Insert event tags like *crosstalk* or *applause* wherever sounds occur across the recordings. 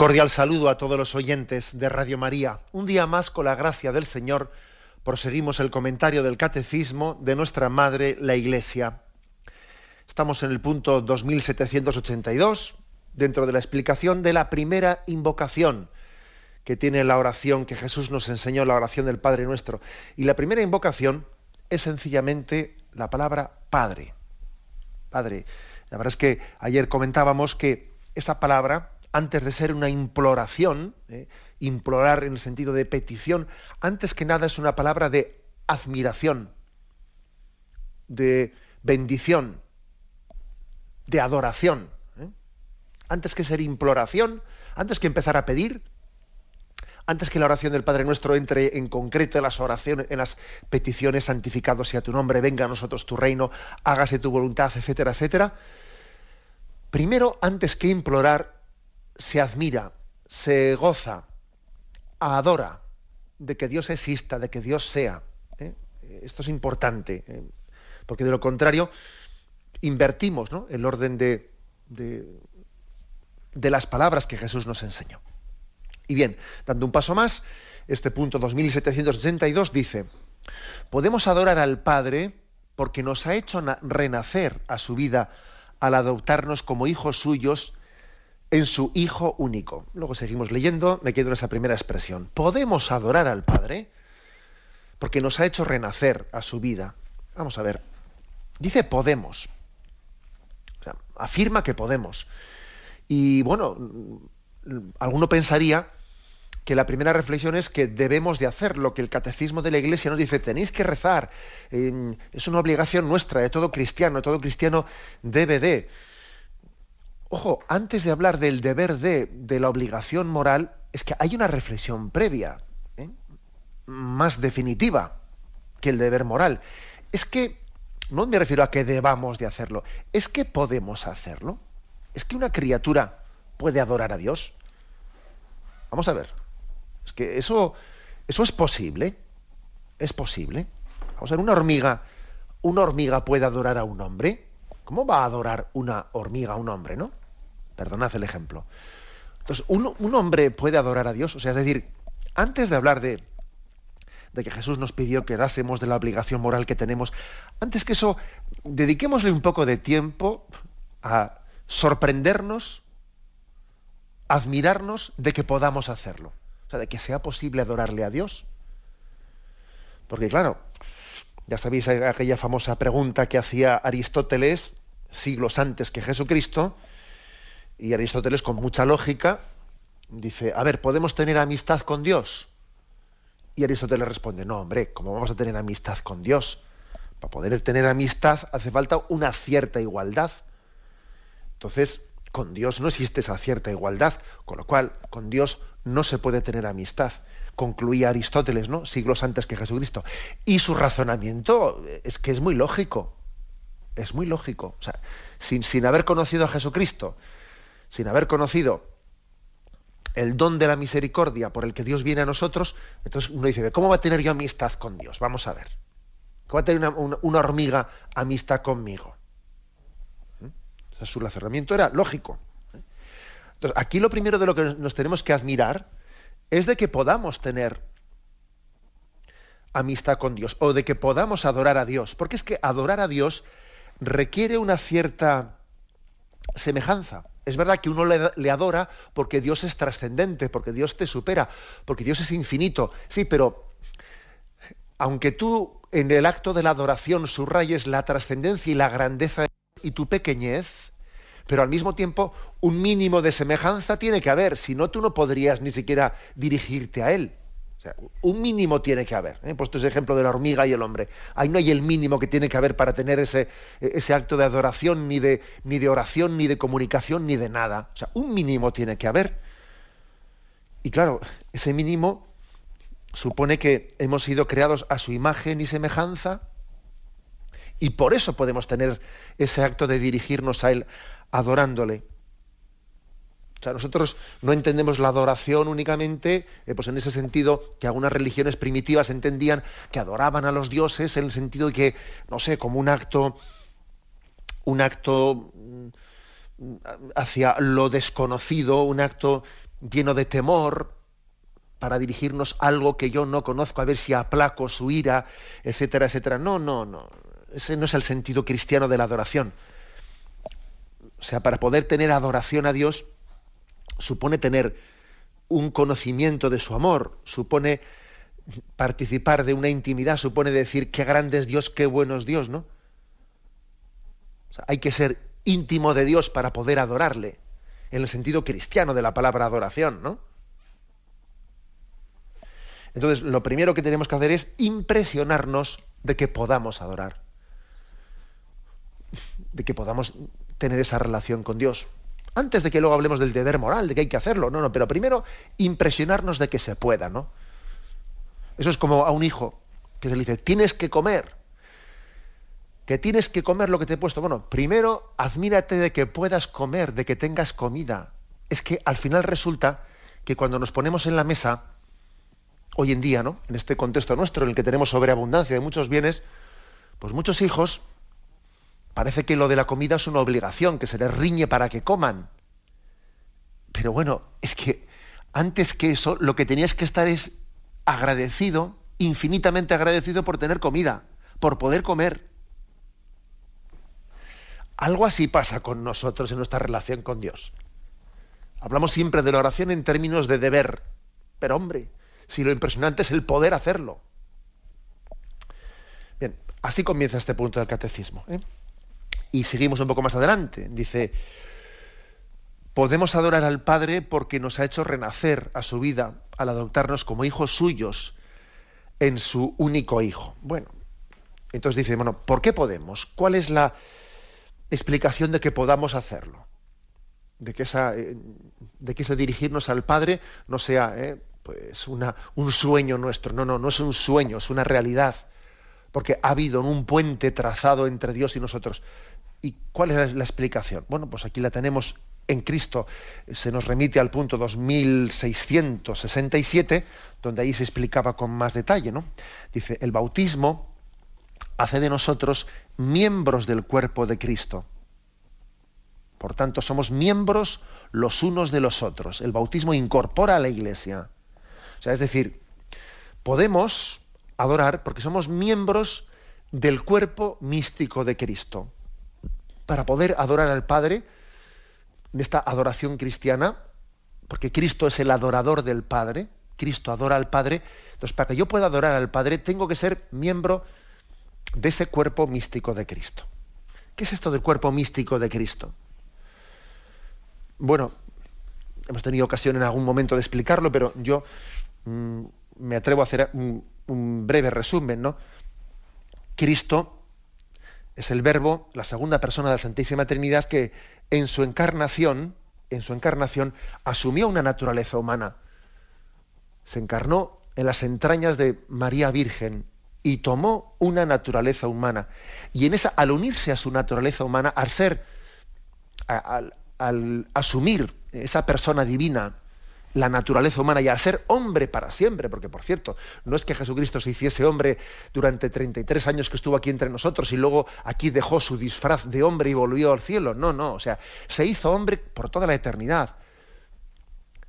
Cordial saludo a todos los oyentes de Radio María. Un día más, con la gracia del Señor, proseguimos el comentario del Catecismo de nuestra Madre, la Iglesia. Estamos en el punto 2782, dentro de la explicación de la primera invocación que tiene la oración que Jesús nos enseñó, la oración del Padre Nuestro. Y la primera invocación es sencillamente la palabra Padre. Padre. La verdad es que ayer comentábamos que esa palabra antes de ser una imploración, ¿eh? implorar en el sentido de petición, antes que nada es una palabra de admiración, de bendición, de adoración. ¿eh? Antes que ser imploración, antes que empezar a pedir, antes que la oración del Padre Nuestro entre en concreto en las oraciones, en las peticiones, santificado sea tu nombre, venga a nosotros tu reino, hágase tu voluntad, etcétera, etcétera. Primero, antes que implorar, se admira, se goza, adora de que Dios exista, de que Dios sea. ¿eh? Esto es importante, ¿eh? porque de lo contrario invertimos el orden de, de, las palabras que Jesús nos enseñó. Y bien, dando un paso más, este punto 2782 dice, podemos adorar al Padre porque nos ha hecho renacer a su vida al adoptarnos como hijos suyos en su Hijo único. Luego seguimos leyendo, me quedo en esa primera expresión. Podemos adorar al Padre porque nos ha hecho renacer a su vida. Vamos a ver. Dice podemos. afirma que podemos. Y bueno, alguno pensaría que la primera reflexión es que debemos de hacer lo que el catecismo de la Iglesia nos dice, tenéis que rezar, es una obligación nuestra, de todo cristiano, todo cristiano debe de. Ojo, antes de hablar del deber de, de la obligación moral, es que hay una reflexión previa, ¿eh? más definitiva que el deber moral. Es que, no me refiero a que debamos de hacerlo, es que podemos hacerlo. Es que una criatura puede adorar a Dios. Vamos a ver. Es que eso, eso es posible. Es posible. Vamos a ver, una hormiga, una hormiga puede adorar a un hombre. ¿Cómo va a adorar una hormiga a un hombre, no? Perdonad el ejemplo. Entonces, un, hombre puede adorar a Dios, o sea, es decir, antes de hablar de, de que Jesús nos pidió que dásemos de la obligación moral que tenemos, antes que eso, dediquémosle un poco de tiempo a sorprendernos, admirarnos de que podamos hacerlo, o sea, de que sea posible adorarle a Dios. Porque claro, ya sabéis aquella famosa pregunta que hacía Aristóteles siglos antes que Jesucristo, y Aristóteles, con mucha lógica, dice, a ver, ¿podemos tener amistad con Dios? Y Aristóteles responde, no, hombre, ¿cómo vamos a tener amistad con Dios? Para poder tener amistad hace falta una cierta igualdad. Entonces, con Dios no existe esa cierta igualdad, con lo cual, con Dios no se puede tener amistad. Concluía Aristóteles, ¿no? Siglos antes que Jesucristo. Y su razonamiento es que es muy lógico. Es muy lógico. O sea, sin, sin haber conocido a Jesucristo, sin haber conocido el don de la misericordia por el que Dios viene a nosotros, entonces uno dice, ¿cómo va a tener yo amistad con Dios? Vamos a ver. ¿Cómo va a tener una, hormiga amistad conmigo? ¿Mm? su razonamiento era lógico. ¿eh? Entonces, aquí lo primero de lo que nos tenemos que admirar es de que podamos tener amistad con Dios o de que podamos adorar a Dios, porque es que adorar a Dios requiere una cierta semejanza. Es verdad que uno le, adora porque Dios es trascendente, porque Dios te supera, porque Dios es infinito. Sí, pero aunque tú en el acto de la adoración subrayes la trascendencia y la grandeza y tu pequeñez, pero al mismo tiempo un mínimo de semejanza tiene que haber, si no tú no podrías ni siquiera dirigirte a Él un mínimo tiene que haber. He puesto ese ejemplo de la hormiga y el hombre. Ahí no hay el mínimo que tiene que haber para tener ese, ese acto de adoración, ni de, ni de oración, ni de comunicación, ni de nada. O sea, un mínimo tiene que haber. Y claro, ese mínimo supone que hemos sido creados a su imagen y semejanza y por eso podemos tener ese acto de dirigirnos a Él adorándole. O sea, nosotros no entendemos la adoración únicamente, eh, pues en ese sentido que algunas religiones primitivas entendían que adoraban a los dioses en el sentido de que, no sé, como un acto, un acto mm, hacia lo desconocido, un acto lleno de temor para dirigirnos a algo que yo no conozco, a ver si aplaco su ira, etcétera, etcétera. No, no, no. Ese no es el sentido cristiano de la adoración. O sea, para poder tener adoración a Dios supone tener un conocimiento de su amor, supone participar de una intimidad, supone decir qué grande es Dios, qué bueno es Dios, ¿no? hay que ser íntimo de Dios para poder adorarle, en el sentido cristiano de la palabra adoración, ¿no? Entonces, lo primero que tenemos que hacer es impresionarnos de que podamos adorar, de que podamos tener esa relación con Dios. Antes de que luego hablemos del deber moral, de que hay que hacerlo, no, no, pero primero impresionarnos de que se pueda, ¿no? Eso es como a un hijo que se le dice, tienes que comer, que tienes que comer lo que te he puesto. Bueno, primero admírate de que puedas comer, de que tengas comida. Es que al final resulta que cuando nos ponemos en la mesa, hoy en día, ¿no? En este contexto nuestro, en el que tenemos sobreabundancia de muchos bienes, pues muchos hijos parece que lo de la comida es una obligación, que se les riñe para que coman. Pero bueno, es que antes que eso, lo que tenías que estar es agradecido, infinitamente agradecido por tener comida, por poder comer. Algo así pasa con nosotros en nuestra relación con Dios. Hablamos siempre de la oración en términos de deber, pero hombre, si lo impresionante es el poder hacerlo. Bien, así comienza este punto del catecismo. ¿eh? Y seguimos un poco más adelante. Dice, podemos adorar al Padre porque nos ha hecho renacer a su vida al adoptarnos como hijos suyos en su único hijo. Bueno, entonces dice, bueno, ¿por qué podemos? ¿Cuál es la explicación de que podamos hacerlo? De que, esa, eh, de que ese dirigirnos al Padre no sea eh, pues una, un sueño nuestro. No, no, no es un sueño, es una realidad. Porque ha habido un puente trazado entre Dios y nosotros. ¿Y cuál es la explicación? Bueno, pues aquí la tenemos en Cristo. Se nos remite al punto 2667, donde ahí se explicaba con más detalle. ¿no? Dice, el bautismo hace de nosotros miembros del cuerpo de Cristo. Por tanto, somos miembros los unos de los otros. El bautismo incorpora a la iglesia. O sea, es decir, podemos adorar porque somos miembros del cuerpo místico de Cristo para poder adorar al Padre, de esta adoración cristiana, porque Cristo es el adorador del Padre, Cristo adora al Padre, entonces para que yo pueda adorar al Padre tengo que ser miembro de ese cuerpo místico de Cristo. ¿Qué es esto del cuerpo místico de Cristo? Bueno, hemos tenido ocasión en algún momento de explicarlo, pero yo mm, me atrevo a hacer un, un breve resumen, ¿no? Cristo es el verbo, la segunda persona de la Santísima Trinidad, que en su encarnación, en su encarnación, asumió una naturaleza humana. Se encarnó en las entrañas de María Virgen y tomó una naturaleza humana. Y en esa, al unirse a su naturaleza humana, al ser, al asumir esa persona divina, la naturaleza humana y a ser hombre para siempre, porque por cierto, no es que Jesucristo se hiciese hombre durante 33 años que estuvo aquí entre nosotros y luego aquí dejó su disfraz de hombre y volvió al cielo, no, no, o sea, se hizo hombre por toda la eternidad.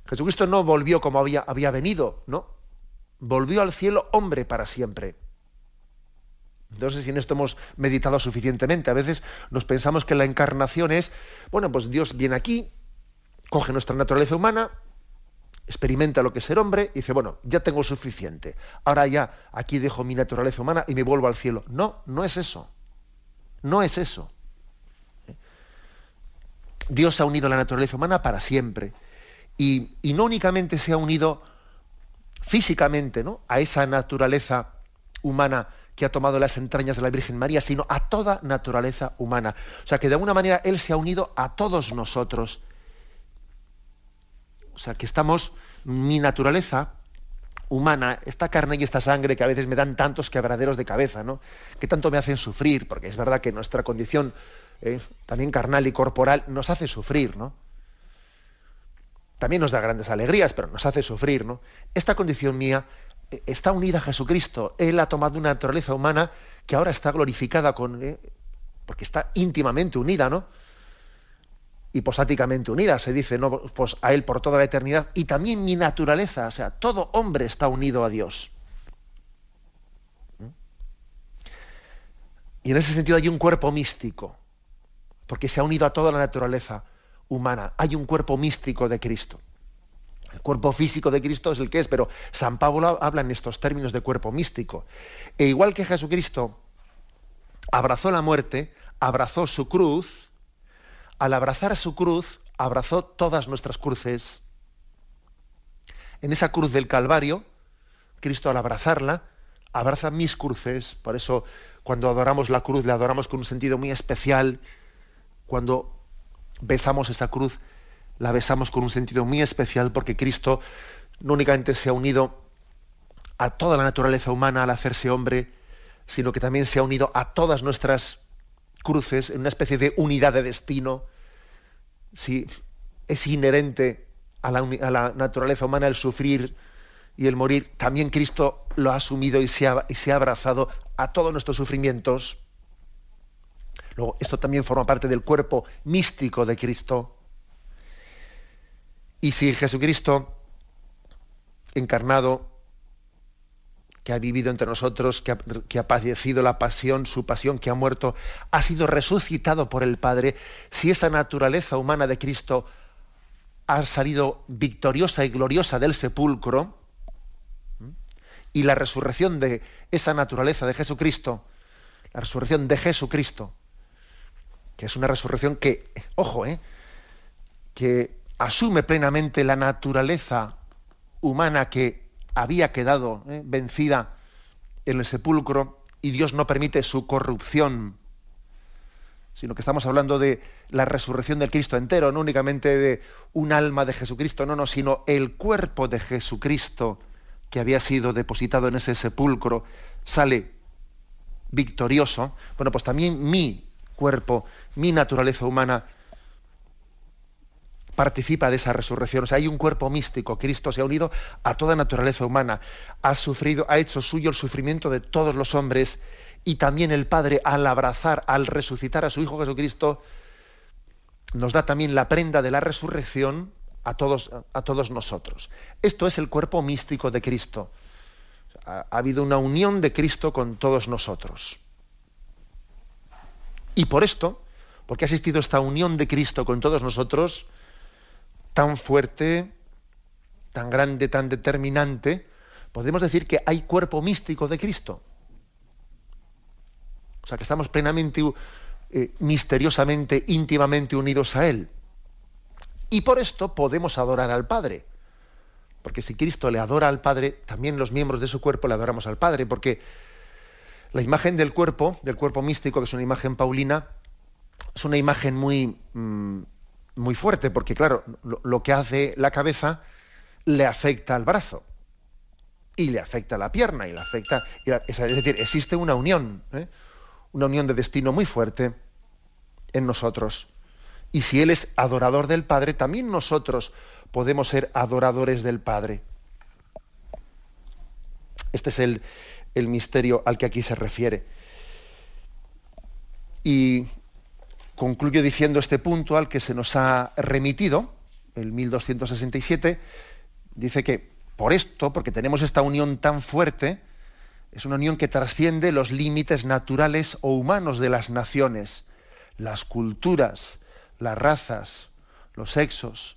Jesucristo no volvió como había, había venido, no, volvió al cielo hombre para siempre. Entonces, si en esto hemos meditado suficientemente, a veces nos pensamos que la encarnación es, bueno, pues Dios viene aquí, coge nuestra naturaleza humana, experimenta lo que es ser hombre y dice, bueno, ya tengo suficiente. Ahora ya aquí dejo mi naturaleza humana y me vuelvo al cielo. No, no es eso. No es eso. Dios ha unido la naturaleza humana para siempre. Y, no únicamente se ha unido físicamente ¿no? a esa naturaleza humana que ha tomado las entrañas de la Virgen María, sino a toda naturaleza humana. O sea que de alguna manera Él se ha unido a todos nosotros o sea, que estamos mi naturaleza humana, esta carne y esta sangre que a veces me dan tantos quebraderos de cabeza, ¿no? Que tanto me hacen sufrir, porque es verdad que nuestra condición eh, también carnal y corporal nos hace sufrir, ¿no? También nos da grandes alegrías, pero nos hace sufrir, ¿no? Esta condición mía eh, está unida a Jesucristo. Él ha tomado una naturaleza humana que ahora está glorificada con, eh, porque está íntimamente unida, ¿no? Hipostáticamente unida, se dice, ¿no? pues a Él por toda la eternidad, y también mi naturaleza, o sea, todo hombre está unido a Dios. ¿Mm? Y en ese sentido hay un cuerpo místico, porque se ha unido a toda la naturaleza humana. Hay un cuerpo místico de Cristo. El cuerpo físico de Cristo es el que es, pero San Pablo habla en estos términos de cuerpo místico. E igual que Jesucristo abrazó la muerte, abrazó su cruz, al abrazar su cruz, abrazó todas nuestras cruces. En esa cruz del Calvario, Cristo al abrazarla, abraza mis cruces. Por eso, cuando adoramos la cruz, la adoramos con un sentido muy especial. Cuando besamos esa cruz, la besamos con un sentido muy especial, porque Cristo no únicamente se ha unido a toda la naturaleza humana al hacerse hombre, sino que también se ha unido a todas nuestras cruces en una especie de unidad de destino si es inherente a la, naturaleza humana el sufrir y el morir, también Cristo lo ha asumido y se ha, y se ha abrazado a todos nuestros sufrimientos. Luego, esto también forma parte del cuerpo místico de Cristo. Y si Jesucristo encarnado que ha vivido entre nosotros, que ha, padecido la pasión, su pasión, que ha muerto, ha sido resucitado por el Padre, si esa naturaleza humana de Cristo ha salido victoriosa y gloriosa del sepulcro, y la resurrección de esa naturaleza de Jesucristo, la resurrección de Jesucristo, que es una resurrección que, ojo, eh, que asume plenamente la naturaleza humana que había quedado eh, vencida en el sepulcro y Dios no permite su corrupción, sino que estamos hablando de la resurrección del Cristo entero, no únicamente de un alma de Jesucristo, no, no, sino el cuerpo de Jesucristo que había sido depositado en ese sepulcro sale victorioso. Bueno, pues también mi cuerpo, mi naturaleza humana participa de esa resurrección. O sea, hay un cuerpo místico. Cristo se ha unido a toda naturaleza humana. Ha sufrido, ha hecho suyo el sufrimiento de todos los hombres. Y también el Padre, al abrazar, al resucitar a su Hijo Jesucristo, nos da también la prenda de la resurrección a todos, a todos nosotros. Esto es el cuerpo místico de Cristo. Ha, ha habido una unión de Cristo con todos nosotros. Y por esto, porque ha existido esta unión de Cristo con todos nosotros, tan fuerte, tan grande, tan determinante, podemos decir que hay cuerpo místico de Cristo. O sea, que estamos plenamente, eh, misteriosamente, íntimamente unidos a Él. Y por esto podemos adorar al Padre. Porque si Cristo le adora al Padre, también los miembros de su cuerpo le adoramos al Padre. Porque la imagen del cuerpo, del cuerpo místico, que es una imagen paulina, es una imagen muy, mm, muy fuerte, porque claro, lo, que hace la cabeza le afecta al brazo y le afecta a la pierna y le afecta, es decir, existe una unión, ¿eh? una unión de destino muy fuerte en nosotros. Y si Él es adorador del Padre, también nosotros podemos ser adoradores del Padre. Este es el, el misterio al que aquí se refiere. Y concluyo diciendo este punto al que se nos ha remitido, el 1267, dice que por esto, porque tenemos esta unión tan fuerte, es una unión que trasciende los límites naturales o humanos de las naciones, las culturas, las razas, los sexos.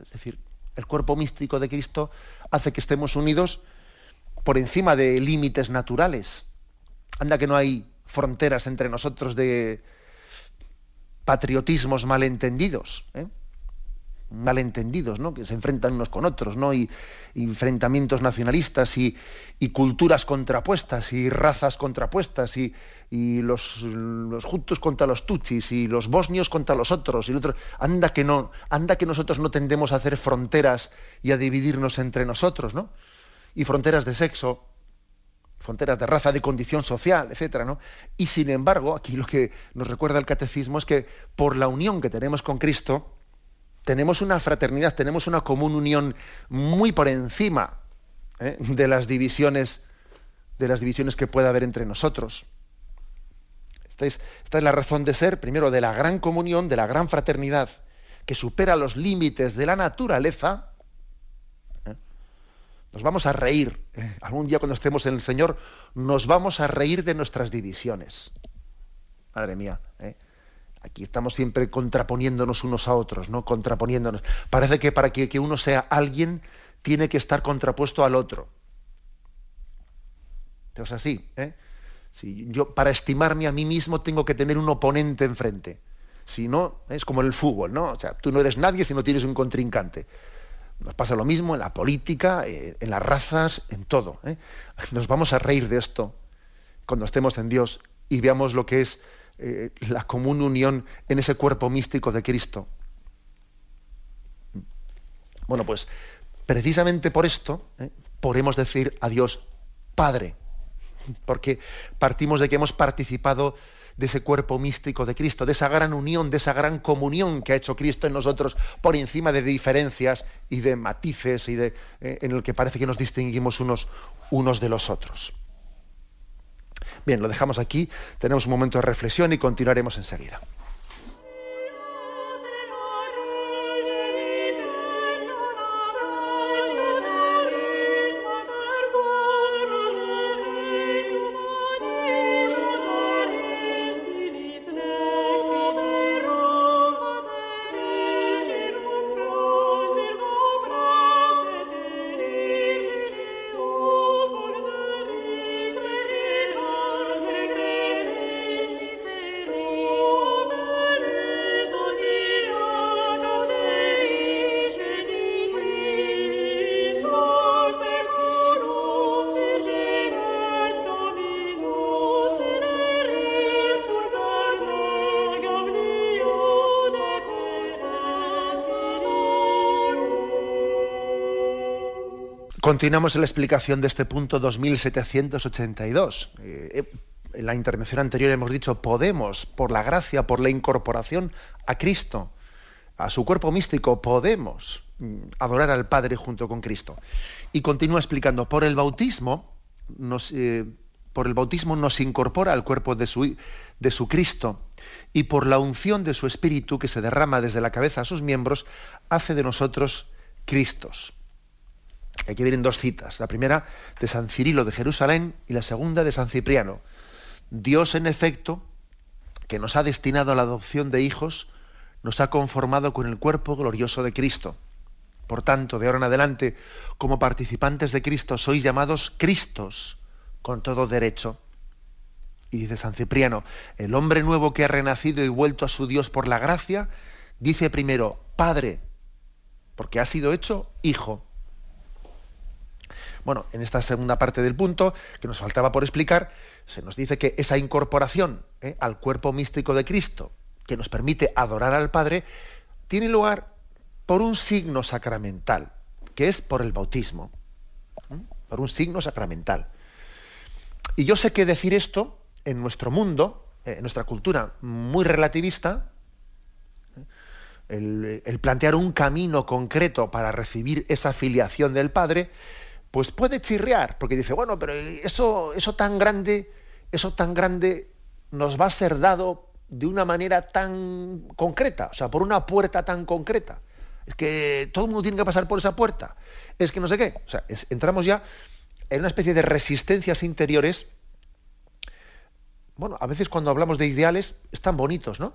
Es decir, el cuerpo místico de Cristo hace que estemos unidos por encima de límites naturales. Anda que no hay fronteras entre nosotros de, patriotismos malentendidos. ¿eh? malentendidos, ¿no? que se enfrentan unos con otros, ¿no? y, enfrentamientos nacionalistas y, culturas contrapuestas y razas contrapuestas y, los, los juntos contra los tuchis y los bosnios contra los otros y el otro. anda que no anda que nosotros no tendemos a hacer fronteras y a dividirnos entre nosotros no y fronteras de sexo fronteras de raza, de condición social, etcétera, ¿no? Y sin embargo, aquí lo que nos recuerda el catecismo es que por la unión que tenemos con Cristo, tenemos una fraternidad, tenemos una común unión muy por encima ¿eh? de las divisiones, de las divisiones que pueda haber entre nosotros. Esta es, esta es la razón de ser, primero, de la gran comunión, de la gran fraternidad, que supera los límites de la naturaleza nos vamos a reír. Algún día cuando estemos en el Señor, nos vamos a reír de nuestras divisiones. Madre mía. ¿eh? Aquí estamos siempre contraponiéndonos unos a otros, ¿no? Contraponiéndonos. Parece que para que, uno sea alguien, tiene que estar contrapuesto al otro. Es así, ¿eh? Si yo, para estimarme a mí mismo, tengo que tener un oponente enfrente. Si no, es como en el fútbol, ¿no? O sea, tú no eres nadie si no tienes un contrincante. Nos pasa lo mismo en la política, eh, en las razas, en todo. ¿eh? *laughs* Nos vamos a reír de esto cuando estemos en Dios y veamos lo que es eh, la común unión en ese cuerpo místico de Cristo. Bueno, pues precisamente por esto podemos decir a Dios Padre, *laughs* porque partimos de que hemos participado de ese cuerpo místico de Cristo, de esa gran unión, de esa gran comunión que ha hecho Cristo en nosotros por encima de diferencias y de matices y de, eh, en el que parece que nos distinguimos unos, unos de los otros. Bien, lo dejamos aquí, tenemos un momento de reflexión y continuaremos enseguida. Continuamos en la explicación de este punto 2782. Eh, eh, en la intervención anterior hemos dicho, podemos, por la gracia, por la incorporación a Cristo, a su cuerpo místico, podemos mm, adorar al Padre junto con Cristo. Y continúa explicando, por el bautismo, nos, eh, por el bautismo nos incorpora al cuerpo de su, de su Cristo y por la unción de su Espíritu que se derrama desde la cabeza a sus miembros, hace de nosotros Cristos. Aquí vienen dos citas. La primera de San Cirilo de Jerusalén y la segunda de San Cipriano. Dios, en efecto, que nos ha destinado a la adopción de hijos, nos ha conformado con el cuerpo glorioso de Cristo. Por tanto, de ahora en adelante, como participantes de Cristo, sois llamados Cristos, con todo derecho. Y dice San Cipriano, el hombre nuevo que ha renacido y vuelto a su Dios por la gracia, dice primero, Padre, porque ha sido hecho hijo. Bueno, en esta segunda parte del punto, que nos faltaba por explicar, se nos dice que esa incorporación ¿eh? al cuerpo místico de Cristo, que nos permite adorar al Padre, tiene lugar por un signo sacramental, que es por el bautismo. ¿eh? Por un signo sacramental. Y yo sé que decir esto en nuestro mundo, en nuestra cultura muy relativista, ¿eh? el, plantear un camino concreto para recibir esa filiación del Padre, pues puede chirriar, porque dice, bueno, pero eso, eso tan grande, eso tan grande nos va a ser dado de una manera tan concreta, o sea, por una puerta tan concreta. Es que todo el mundo tiene que pasar por esa puerta. Es que no sé qué. O sea, entramos ya en una especie de resistencias interiores. Bueno, a veces cuando hablamos de ideales están bonitos, ¿no?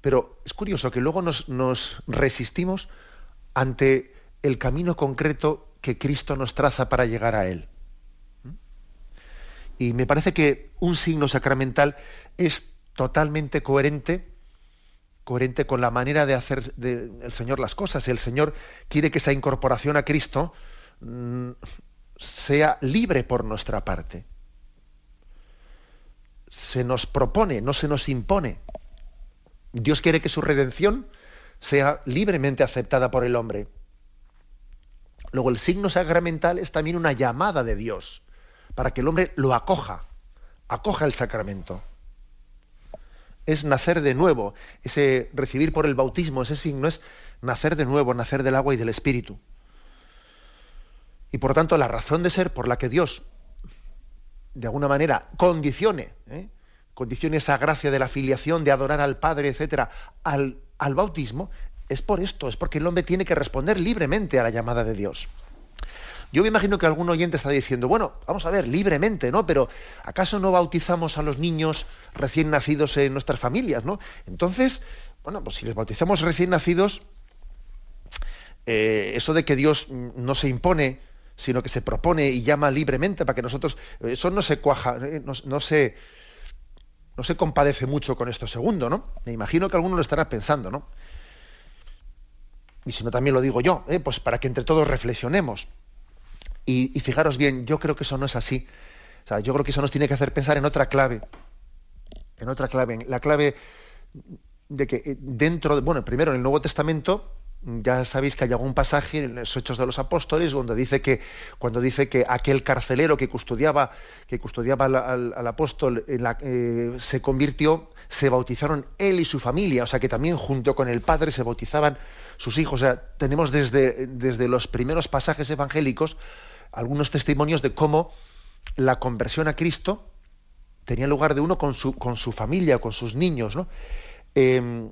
Pero es curioso que luego nos, nos resistimos ante el camino concreto que Cristo nos traza para llegar a Él. Y me parece que un signo sacramental es totalmente coherente coherente con la manera de hacer el Señor las cosas. El Señor quiere que esa incorporación a Cristo mm, sea libre por nuestra parte. Se nos propone, no se nos impone. Dios quiere que su redención sea libremente aceptada por el hombre. Luego el signo sacramental es también una llamada de Dios para que el hombre lo acoja, acoja el sacramento. Es nacer de nuevo, ese recibir por el bautismo, ese signo es nacer de nuevo, nacer del agua y del espíritu. Y por tanto la razón de ser por la que Dios, de alguna manera, condicione, ¿eh? condicione esa gracia de la filiación, de adorar al Padre, etcétera, al, al bautismo, es por esto, es porque el hombre tiene que responder libremente a la llamada de Dios. Yo me imagino que algún oyente está diciendo, bueno, vamos a ver, libremente, ¿no? Pero ¿acaso no bautizamos a los niños recién nacidos en nuestras familias, ¿no? Entonces, bueno, pues si les bautizamos recién nacidos, eh, eso de que Dios no se impone, sino que se propone y llama libremente para que nosotros, eso no se cuaja, eh, no, no se no se compadece mucho con esto segundo, ¿no? Me imagino que alguno lo estará pensando, ¿no? Y si no, también lo digo yo, ¿eh? pues para que entre todos reflexionemos. Y, fijaros bien, yo creo que eso no es así. O sea, yo creo que eso nos tiene que hacer pensar en otra clave. En otra clave. En la clave de que eh, dentro, de, bueno, primero en el Nuevo Testamento, ya sabéis que hay algún pasaje en los Hechos de los Apóstoles donde dice que cuando dice que aquel carcelero que custodiaba que custodiaba al, apóstol eh, se convirtió, se bautizaron él y su familia, o sea que también junto con el padre se bautizaban sus hijos. O sea, tenemos desde, desde los primeros pasajes evangélicos algunos testimonios de cómo la conversión a Cristo tenía lugar de uno con su, con su familia, con sus niños. ¿no? Em,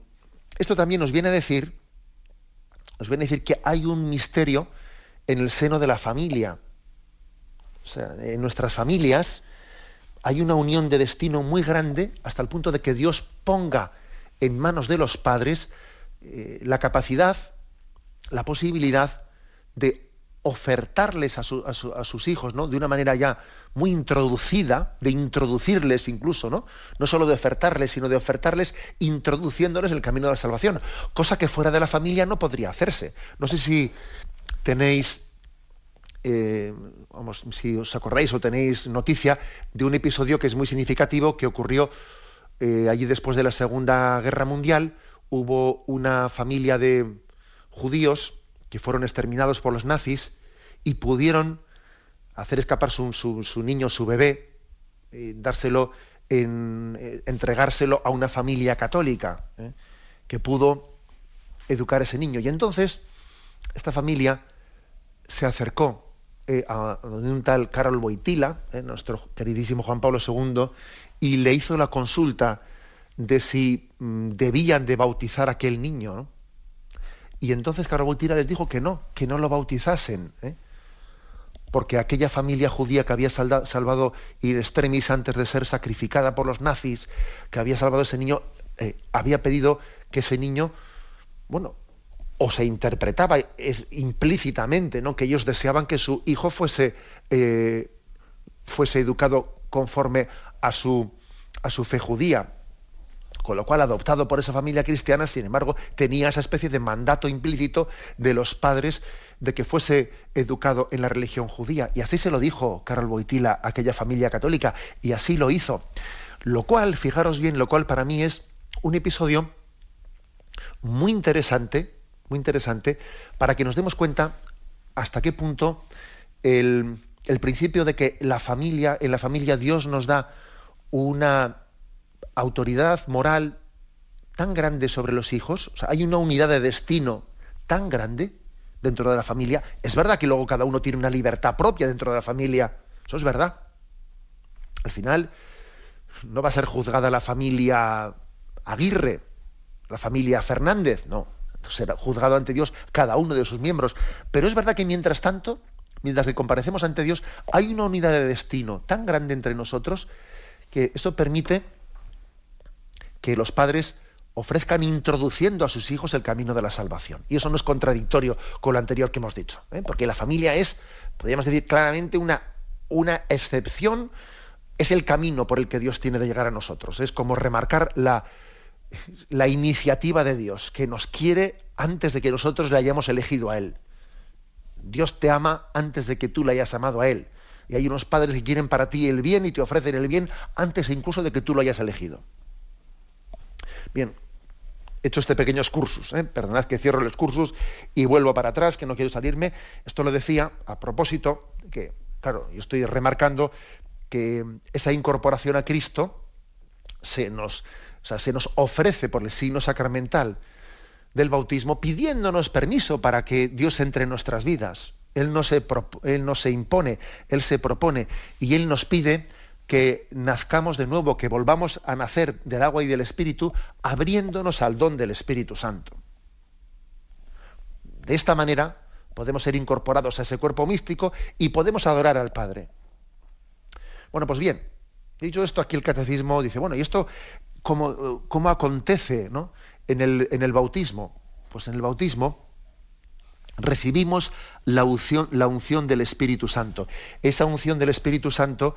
esto también nos viene a decir nos viene a decir que hay un misterio en el seno de la familia. O sea, en nuestras familias hay una unión de destino muy grande hasta el punto de que Dios ponga en manos de los padres eh, la capacidad, la posibilidad de ofertarles a, sus hijos, ¿no? De una manera ya muy introducida, de introducirles incluso, ¿no? No solo de ofertarles, sino de ofertarles introduciéndoles el camino de la salvación, cosa que fuera de la familia no podría hacerse. No sé si tenéis, eh, vamos, si os acordáis o tenéis noticia de un episodio que es muy significativo que ocurrió eh, allí después de la Segunda Guerra Mundial. Hubo una familia de judíos que fueron exterminados por los nazis y pudieron hacer escapar su, niño, su bebé, eh, dárselo, en, eh, entregárselo a una familia católica eh, que pudo educar a ese niño. Y entonces esta familia se acercó a, un tal Carol Boitila, nuestro queridísimo Juan Pablo II, y le hizo la consulta de si mm, debían de bautizar a aquel niño. Y entonces Caraboltira les dijo que no, que no lo bautizasen, ¿eh? porque aquella familia judía que había salvado ir extremis antes de ser sacrificada por los nazis, que había salvado a ese niño, eh, había pedido que ese niño, bueno, o se interpretaba implícitamente, ¿no? que ellos deseaban que su hijo fuese, eh, fuese educado conforme a su, a su fe judía con lo cual adoptado por esa familia cristiana, sin embargo, tenía esa especie de mandato implícito de los padres de que fuese educado en la religión judía. Y así se lo dijo Carol Boitila a aquella familia católica, y así lo hizo. Lo cual, fijaros bien, lo cual para mí es un episodio muy interesante, muy interesante, para que nos demos cuenta hasta qué punto el, el principio de que la familia, en la familia Dios nos da una autoridad moral tan grande sobre los hijos, o sea, hay una unidad de destino tan grande dentro de la familia. Es verdad que luego cada uno tiene una libertad propia dentro de la familia, eso es verdad. Al final no va a ser juzgada la familia Aguirre, la familia Fernández, no, será juzgado ante Dios cada uno de sus miembros. Pero es verdad que mientras tanto, mientras que comparecemos ante Dios, hay una unidad de destino tan grande entre nosotros que esto permite que los padres ofrezcan introduciendo a sus hijos el camino de la salvación. Y eso no es contradictorio con lo anterior que hemos dicho, ¿eh? porque la familia es, podríamos decir claramente, una, una excepción, es el camino por el que Dios tiene de llegar a nosotros. Es como remarcar la, la iniciativa de Dios, que nos quiere antes de que nosotros le hayamos elegido a Él. Dios te ama antes de que tú le hayas amado a Él. Y hay unos padres que quieren para ti el bien y te ofrecen el bien antes incluso de que tú lo hayas elegido. Bien, he hecho este pequeño excursus. ¿eh? Perdonad que cierro el cursos y vuelvo para atrás, que no quiero salirme. Esto lo decía a propósito, que, claro, yo estoy remarcando que esa incorporación a Cristo se nos, se nos ofrece por el signo sacramental del bautismo pidiéndonos permiso para que Dios entre en nuestras vidas. Él no, se, él no se impone, Él se propone y Él nos pide que nazcamos de nuevo, que volvamos a nacer del agua y del Espíritu, abriéndonos al don del Espíritu Santo. De esta manera podemos ser incorporados a ese cuerpo místico y podemos adorar al Padre. Bueno, pues bien, dicho esto, aquí el catecismo dice, bueno, ¿y esto cómo, cómo acontece en, el, en el bautismo? Pues en el bautismo recibimos la unción, la unción del Espíritu Santo. Esa unción del Espíritu Santo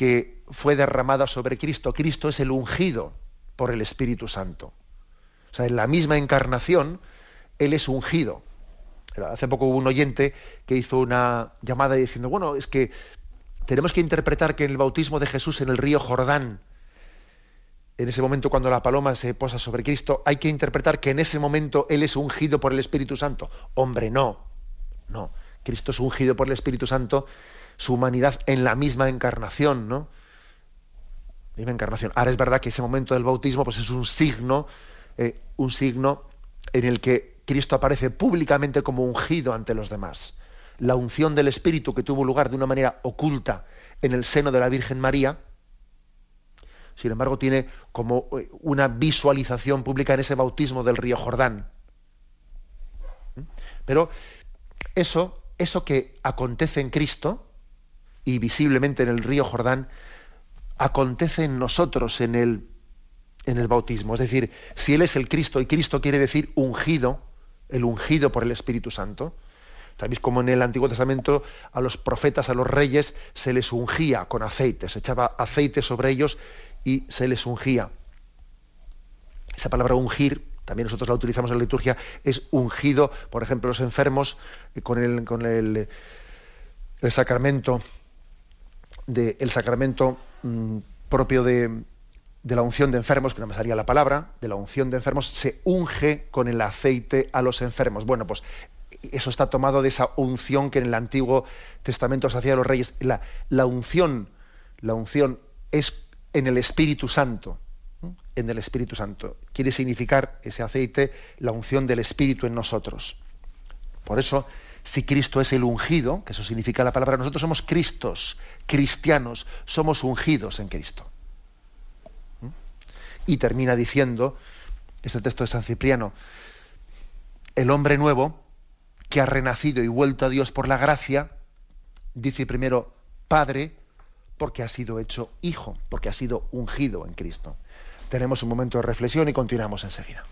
que fue derramada sobre Cristo. Cristo es el ungido por el Espíritu Santo. O sea, en la misma encarnación, Él es ungido. Hace poco hubo un oyente que hizo una llamada diciendo, bueno, es que tenemos que interpretar que en el bautismo de Jesús en el río Jordán, en ese momento cuando la paloma se posa sobre Cristo, hay que interpretar que en ese momento Él es ungido por el Espíritu Santo. Hombre, no, no. Cristo es ungido por el Espíritu Santo, su humanidad en la misma encarnación, ¿no? Misma encarnación. Ahora es verdad que ese momento del bautismo pues es un signo, eh, un signo en el que Cristo aparece públicamente como ungido ante los demás. La unción del Espíritu que tuvo lugar de una manera oculta en el seno de la Virgen María, sin embargo, tiene como eh, una visualización pública en ese bautismo del río Jordán. ¿Mm? Pero eso, eso que acontece en Cristo y visiblemente en el río Jordán, acontece en nosotros en el, en el bautismo. Es decir, si Él es el Cristo, y Cristo quiere decir ungido, el ungido por el Espíritu Santo, Sabéis como en el Antiguo Testamento a los profetas, a los reyes, se les ungía con aceite, se echaba aceite sobre ellos y se les ungía. Esa palabra ungir, también nosotros la utilizamos en la liturgia, es ungido, por ejemplo, los enfermos eh, con el, con el, el sacramento, de, el sacramento mm, propio de, la unción de enfermos, que no me salía la palabra, de la unción de enfermos, se unge con el aceite a los enfermos. Bueno, pues eso está tomado de esa unción que en el Antiguo Testamento se hacía a los reyes. La, unción, la unción es en el Espíritu Santo. En el Espíritu Santo. Quiere significar ese aceite la unción del Espíritu en nosotros. Por eso, si Cristo es el ungido, que eso significa la palabra, nosotros somos Cristos, cristianos, somos ungidos en Cristo. Y termina diciendo, este texto de San Cipriano, el hombre nuevo, que ha renacido y vuelto a Dios por la gracia, dice primero Padre, porque ha sido hecho hijo, porque ha sido ungido en Cristo. Tenemos un momento de reflexión y continuamos enseguida.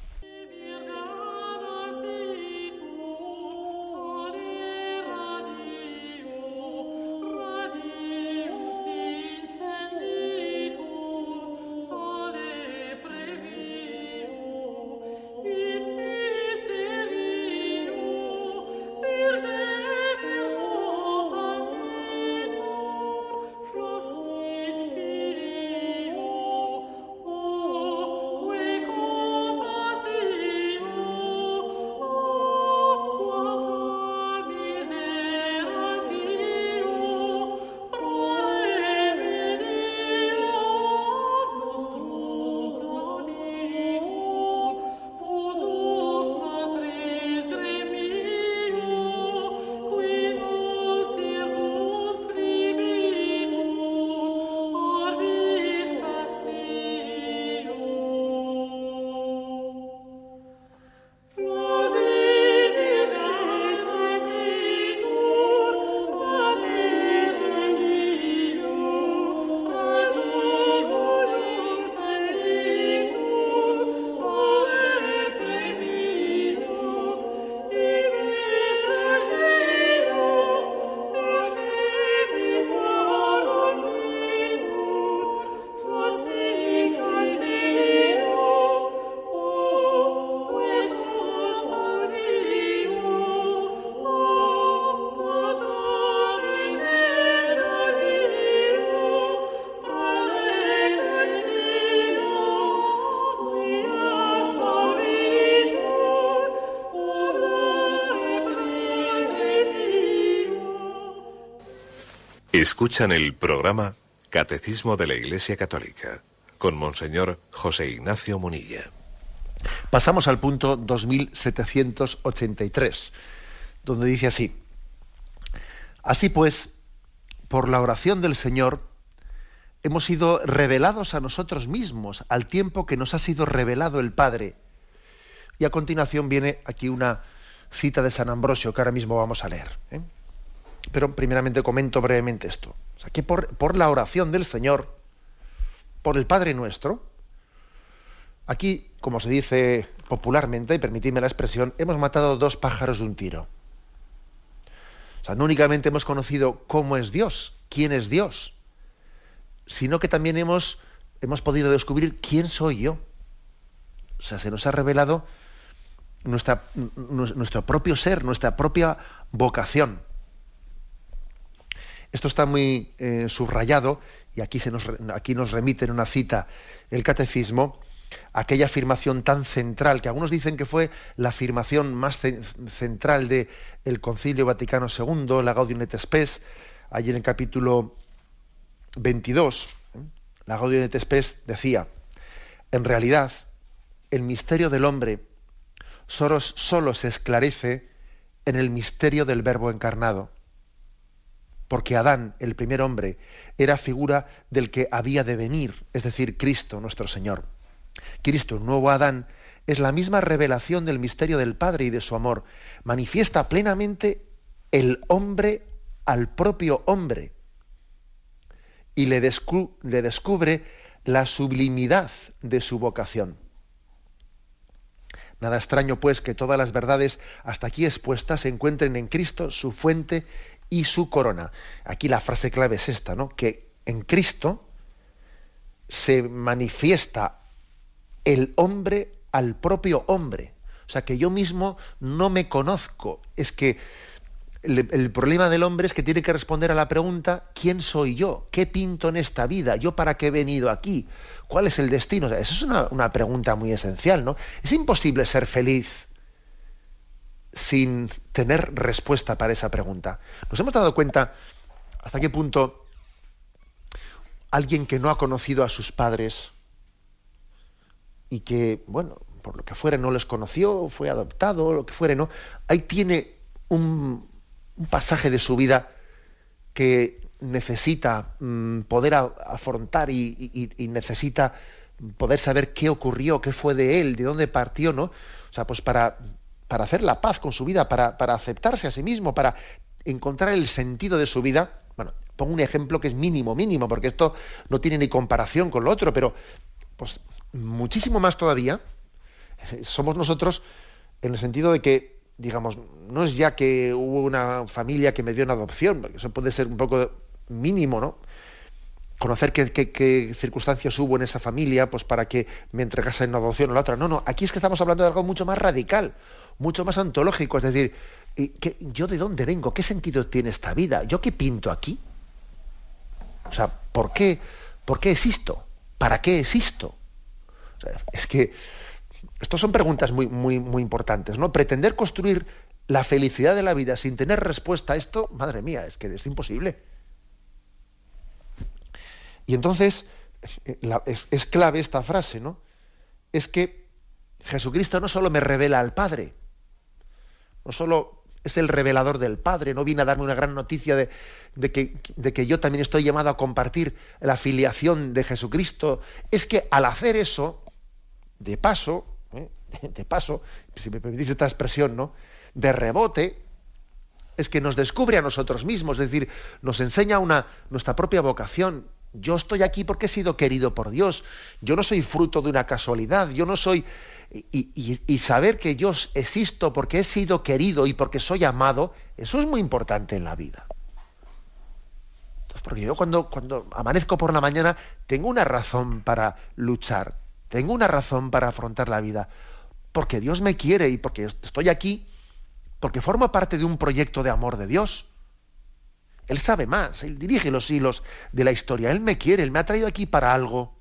Escuchan el programa Catecismo de la Iglesia Católica con Monseñor José Ignacio Munilla. Pasamos al punto 2783, donde dice así, así pues, por la oración del Señor, hemos sido revelados a nosotros mismos al tiempo que nos ha sido revelado el Padre. Y a continuación viene aquí una cita de San Ambrosio que ahora mismo vamos a leer. ¿eh? Pero primeramente comento brevemente esto. O sea, que por, la oración del Señor, por el Padre nuestro, aquí, como se dice popularmente, y permitidme la expresión, hemos matado dos pájaros de un tiro. O sea, no únicamente hemos conocido cómo es Dios, quién es Dios, sino que también hemos, hemos podido descubrir quién soy yo. O sea, se nos ha revelado nuestra, nuestro propio ser, nuestra propia vocación. Esto está muy eh, subrayado y aquí, se nos, aquí nos remite en una cita el catecismo aquella afirmación tan central, que algunos dicen que fue la afirmación más central del el Concilio Vaticano II, la Gaudium et Spes, allí en el capítulo 22, ¿eh? la Gaudium et Spes decía, en realidad, el misterio del hombre solo, solo se esclarece en el misterio del Verbo encarnado porque Adán, el primer hombre, era figura del que había de venir, es decir, Cristo nuestro Señor. Cristo, el nuevo Adán, es la misma revelación del misterio del Padre y de su amor. Manifiesta plenamente el hombre al propio hombre y le, le descubre la sublimidad de su vocación. Nada extraño, pues, que todas las verdades hasta aquí expuestas se encuentren en Cristo, su fuente y su corona. Aquí la frase clave es esta, ¿no? Que en Cristo se manifiesta el hombre al propio hombre. O sea, que yo mismo no me conozco. Es que el, problema del hombre es que tiene que responder a la pregunta, ¿quién soy yo? ¿Qué pinto en esta vida? ¿Yo para qué he venido aquí? ¿Cuál es el destino? esa es una, una pregunta muy esencial, ¿no? Es imposible ser feliz sin tener respuesta para esa pregunta. Nos hemos dado cuenta hasta qué punto alguien que no ha conocido a sus padres y que, bueno, por lo que fuera no les conoció, fue adoptado, lo que fuere, ¿no? Ahí tiene un, pasaje de su vida que necesita mm, poder afrontar y, y, necesita poder saber qué ocurrió, qué fue de él, de dónde partió, ¿no? O sea, pues para para hacer la paz con su vida, para, aceptarse a sí mismo, para encontrar el sentido de su vida. Bueno, pongo un ejemplo que es mínimo, mínimo, porque esto no tiene ni comparación con lo otro, pero pues muchísimo más todavía somos nosotros en el sentido de que, digamos, no es ya que hubo una familia que me dio una adopción, porque eso puede ser un poco mínimo, ¿no? conocer qué, circunstancias hubo en esa familia pues para que me entregase en adopción o la otra. No, no, aquí es que estamos hablando de algo mucho más radical, mucho más ontológico, es decir, ¿yo de dónde vengo? ¿Qué sentido tiene esta vida? ¿Yo qué pinto aquí? O sea, ¿por qué, por qué existo? ¿Para qué existo? es que estas son preguntas muy, muy, muy importantes, ¿no? Pretender construir la felicidad de la vida sin tener respuesta a esto, madre mía, es que es imposible. Y entonces eh, es, clave esta frase, ¿no? Es que Jesucristo no solo me revela al Padre, no solo es el revelador del Padre, no viene a darme una gran noticia de, que, de, que, yo también estoy llamado a compartir la filiación de Jesucristo, es que al hacer eso, de paso, ¿eh? *laughs* de paso, si me permitís esta expresión, ¿no? De rebote, es que nos descubre a nosotros mismos, es decir, nos enseña una, nuestra propia vocación, yo estoy aquí porque he sido querido por Dios. Yo no soy fruto de una casualidad. Yo no soy... Y, saber que yo existo porque he sido querido y porque soy amado, eso es muy importante en la vida. porque yo cuando, cuando amanezco por la mañana tengo una razón para luchar, tengo una razón para afrontar la vida. Porque Dios me quiere y porque estoy aquí, porque formo parte de un proyecto de amor de Dios. Él sabe más, Él dirige los hilos de la historia. Él me quiere, Él me ha traído aquí para algo.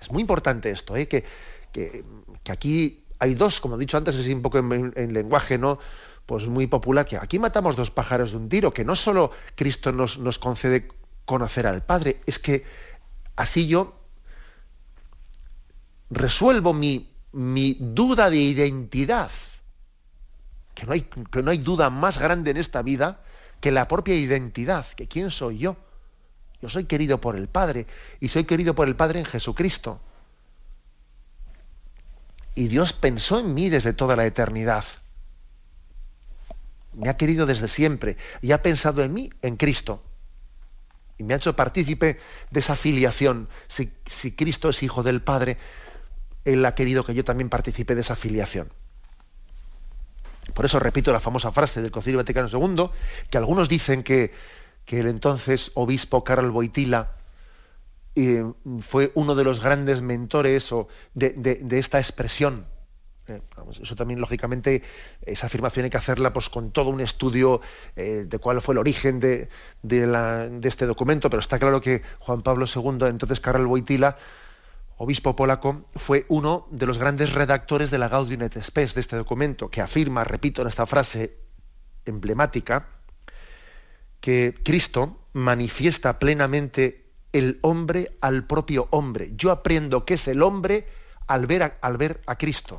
es muy importante esto, ¿eh? que, aquí hay dos, como he dicho antes, es un poco en, lenguaje no pues muy popular, que aquí matamos dos pájaros de un tiro, que no solo Cristo nos, nos concede conocer al Padre, es que así yo resuelvo mi, mi duda de identidad, que no, hay, que no hay duda más grande en esta vida que la propia identidad, que quién soy yo. Yo soy querido por el Padre y soy querido por el Padre en Jesucristo. Y Dios pensó en mí desde toda la eternidad. Me ha querido desde siempre y ha pensado en mí, en Cristo. Y me ha hecho partícipe de esa filiación. Si, si Cristo es hijo del Padre, Él ha querido que yo también participe de esa filiación. Por eso repito la famosa frase del Concilio Vaticano II, que algunos dicen que, que el entonces obispo Carol Boitila eh, fue uno de los grandes mentores de, esta expresión. Eh, eso también, lógicamente, esa afirmación hay que hacerla pues, con todo un estudio eh, de cuál fue el origen de, este documento, pero está claro que Juan Pablo II, entonces Karol Wojtyla, obispo polaco, fue uno de los grandes redactores de la Gaudium et Spes de este documento, que afirma, repito en esta frase emblemática, que Cristo manifiesta plenamente el hombre al propio hombre. Yo aprendo qué es el hombre al ver, a, al ver a Cristo.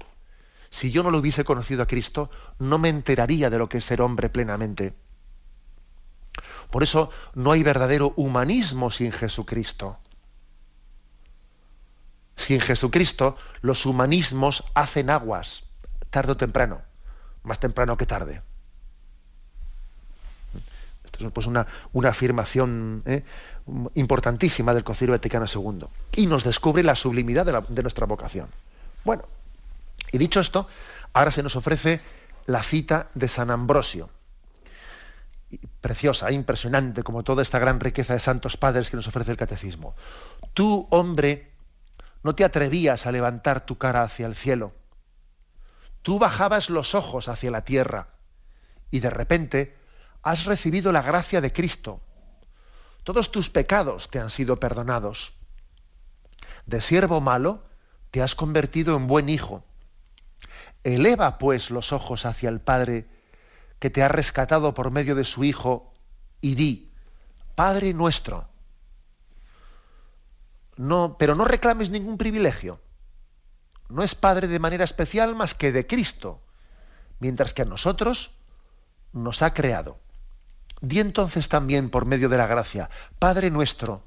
Si yo no lo hubiese conocido a Cristo, no me enteraría de lo que es ser hombre plenamente. Por eso no hay verdadero humanismo sin Jesucristo. Sin Jesucristo, los humanismos hacen aguas, tarde o temprano, más temprano que tarde. Esto es pues una, una afirmación ¿eh? importantísima del Concilio Vaticano II. Y nos descubre la sublimidad de, nuestra vocación. Bueno, y dicho esto, ahora se nos ofrece la cita de San Ambrosio. Preciosa, impresionante, como toda esta gran riqueza de santos padres que nos ofrece el catecismo. Tú, hombre, no te atrevías a levantar tu cara hacia el cielo. Tú bajabas los ojos hacia la tierra y de repente has recibido la gracia de Cristo todos tus pecados te han sido perdonados. De siervo malo te has convertido en buen hijo. Eleva pues los ojos hacia el Padre que te ha rescatado por medio de su Hijo y di, Padre nuestro. Pero no reclames ningún privilegio. No es Padre de manera especial más que de Cristo, mientras que a nosotros nos ha creado. Di entonces también por medio de la gracia, Padre nuestro,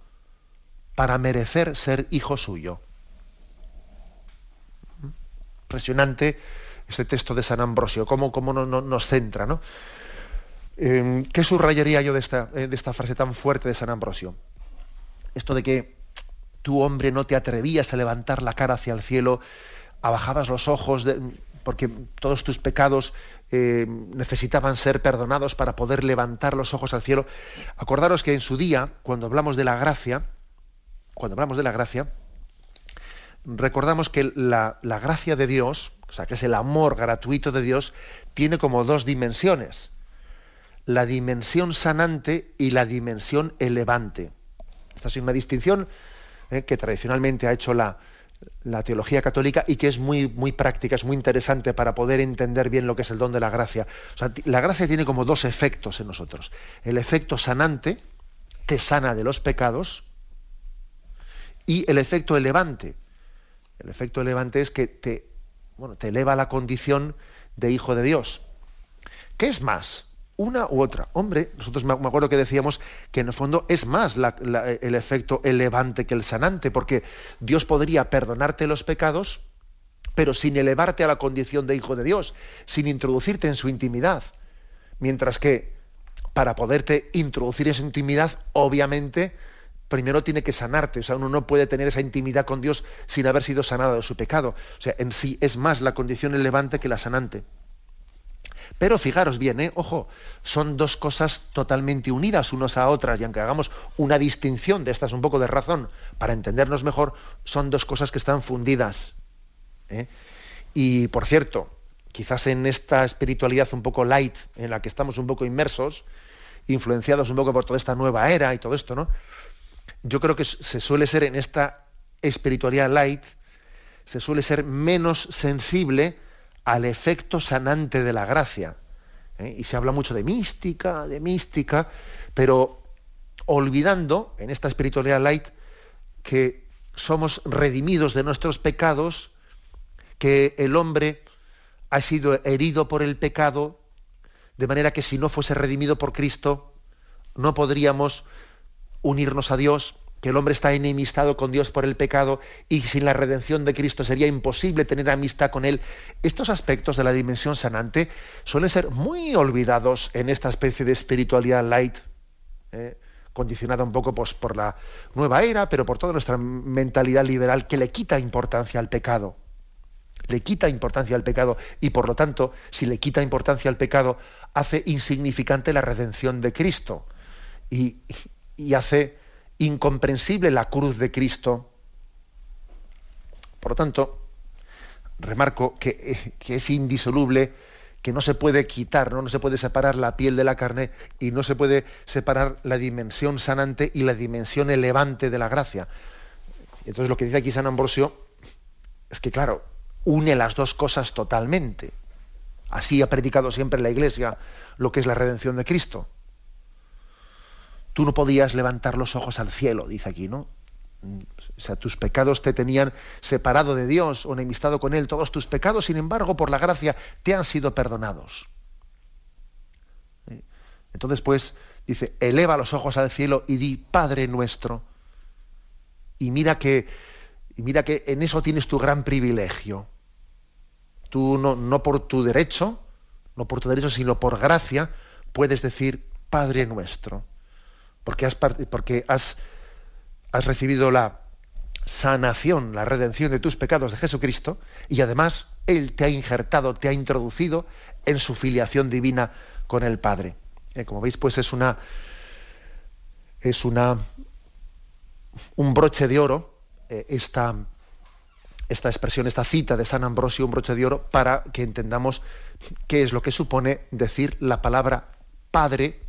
para merecer ser hijo suyo. Impresionante este texto de San Ambrosio, cómo, cómo no, nos centra, ¿no? Eh, ¿Qué subrayaría yo de esta, eh, de esta frase tan fuerte de San Ambrosio? Esto de que tú, hombre, no te atrevías a levantar la cara hacia el cielo, abajabas los ojos, porque todos tus pecados eh, necesitaban ser perdonados para poder levantar los ojos al cielo. Acordaros que en su día, cuando hablamos de la gracia, cuando hablamos de la gracia, recordamos que la, la gracia de Dios, o sea, que es el amor gratuito de Dios, tiene como dos dimensiones. La dimensión sanante y la dimensión elevante. Esta es una distinción eh, que tradicionalmente ha hecho la, la teología católica y que es muy, muy práctica, es muy interesante para poder entender bien lo que es el don de la gracia. la gracia tiene como dos efectos en nosotros. El efecto sanante, te sana de los pecados, y el efecto elevante. El efecto elevante es que te, bueno, te eleva la condición de hijo de Dios. ¿Qué es más? Una u otra. Hombre, nosotros me acuerdo que decíamos que en el fondo es más el efecto elevante que el sanante, porque Dios podría perdonarte los pecados, pero sin elevarte a la condición de hijo de Dios, sin introducirte en su intimidad. Mientras que para poderte introducir esa intimidad, obviamente, primero tiene que sanarte. O sea, uno no puede tener esa intimidad con Dios sin haber sido sanado de su pecado. O sea, en sí es más la condición elevante que la sanante. Pero fijaros bien, ¿eh? ojo, son dos cosas totalmente unidas unas a otras, y aunque hagamos una distinción de estas un poco de razón para entendernos mejor, son dos cosas que están fundidas. ¿eh? Y por cierto, quizás en esta espiritualidad un poco light, en la que estamos un poco inmersos, influenciados un poco por toda esta nueva era y todo esto, ¿no? Yo creo que se suele ser en esta espiritualidad light, se suele ser menos sensible al efecto sanante de la gracia. ¿eh? y se habla mucho de mística, de mística, pero olvidando en esta espiritualidad light que somos redimidos de nuestros pecados, que el hombre ha sido herido por el pecado, de manera que si no fuese redimido por Cristo, no podríamos unirnos a Dios, que el hombre está enemistado con Dios por el pecado y sin la redención de Cristo sería imposible tener amistad con Él. Estos aspectos de la dimensión sanante suelen ser muy olvidados en esta especie de espiritualidad light, ¿eh? condicionada un poco pues, por la nueva era, pero por toda nuestra mentalidad liberal que le quita importancia al pecado. Le quita importancia al pecado y por lo tanto, si le quita importancia al pecado, hace insignificante la redención de Cristo y, y hace incomprensible la cruz de Cristo. Por lo tanto, remarco que, es indisoluble, que no se puede quitar, ¿no? no se puede separar la piel de la carne y no se puede separar la dimensión sanante y la dimensión elevante de la gracia. Entonces lo que dice aquí San Ambrosio es que, claro, une las dos cosas totalmente. Así ha predicado siempre la Iglesia lo que es la redención de Cristo. Tú no podías levantar los ojos al cielo, dice aquí, ¿no? O sea, tus pecados te tenían separado de Dios o enemistado con Él. Todos tus pecados, sin embargo, por la gracia, te han sido perdonados. Entonces, pues, dice, eleva los ojos al cielo y di, Padre nuestro. Y mira que, y mira que en eso tienes tu gran privilegio. Tú no, no por tu derecho, no por tu derecho, sino por gracia, puedes decir, Padre nuestro porque has, porque has, has recibido la sanación, la redención de tus pecados de Jesucristo, y además Él te ha injertado, te ha introducido en su filiación divina con el Padre. Eh, como veis, pues es una es una un broche de oro eh, esta, esta expresión, esta cita de San Ambrosio, un broche de oro, para que entendamos qué es lo que supone decir la palabra Padre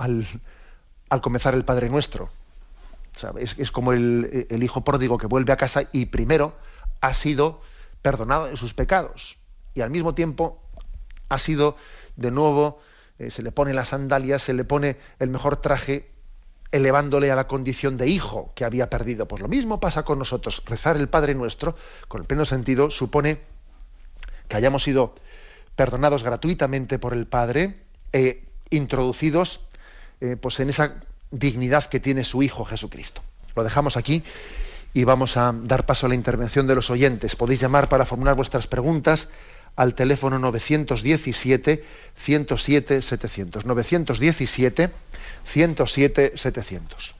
al, comenzar el Padre Nuestro. Es, como el, hijo pródigo que vuelve a casa y primero ha sido perdonado de sus pecados y al mismo tiempo ha sido de nuevo, eh, se le pone las sandalias, se le pone el mejor traje elevándole a la condición de hijo que había perdido. Pues lo mismo pasa con nosotros. Rezar el Padre Nuestro, con el pleno sentido, supone que hayamos sido perdonados gratuitamente por el Padre, e introducidos eh, pues en esa dignidad que tiene su Hijo Jesucristo. Lo dejamos aquí y vamos a dar paso a la intervención de los oyentes. Podéis llamar para formular vuestras preguntas al teléfono 917 107 700. 917 107 700.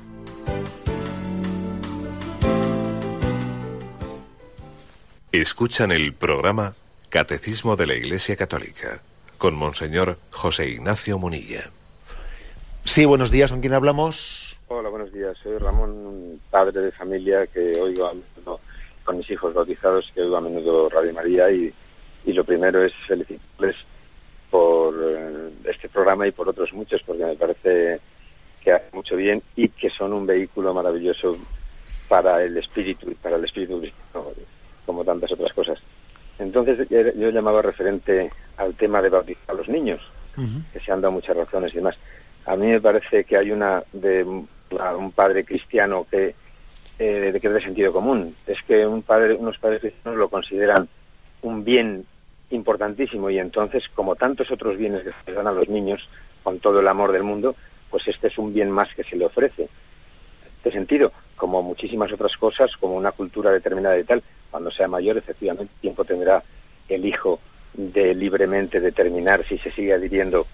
Escuchan el programa Catecismo de la Iglesia Católica con Monseñor José Ignacio Munilla. Sí, buenos días, ¿con quién hablamos? Hola, buenos días. Soy Ramón, padre de familia que oigo a menudo con mis hijos bautizados, que oigo a menudo Radio María y, lo primero es felicitarles por eh, este programa y por otros muchos, porque me parece que hace mucho bien y que son un vehículo maravilloso para el espíritu y para el espíritu cristiano como tantas otras cosas. Entonces yo llamaba referente al tema de bautizar a los niños, que se han dado muchas razones y demás. A mí me parece que hay una de un padre cristiano que eh, de que es de sentido común. Es que un padre, unos padres cristianos lo consideran un bien importantísimo y entonces, como tantos otros bienes que se dan a los niños con todo el amor del mundo, pues este es un bien más que se le ofrece. Este sentido, como muchísimas otras cosas, como una cultura determinada y tal, cuando sea mayor, efectivamente, tiempo tendrá el hijo de libremente determinar si se sigue adhiriendo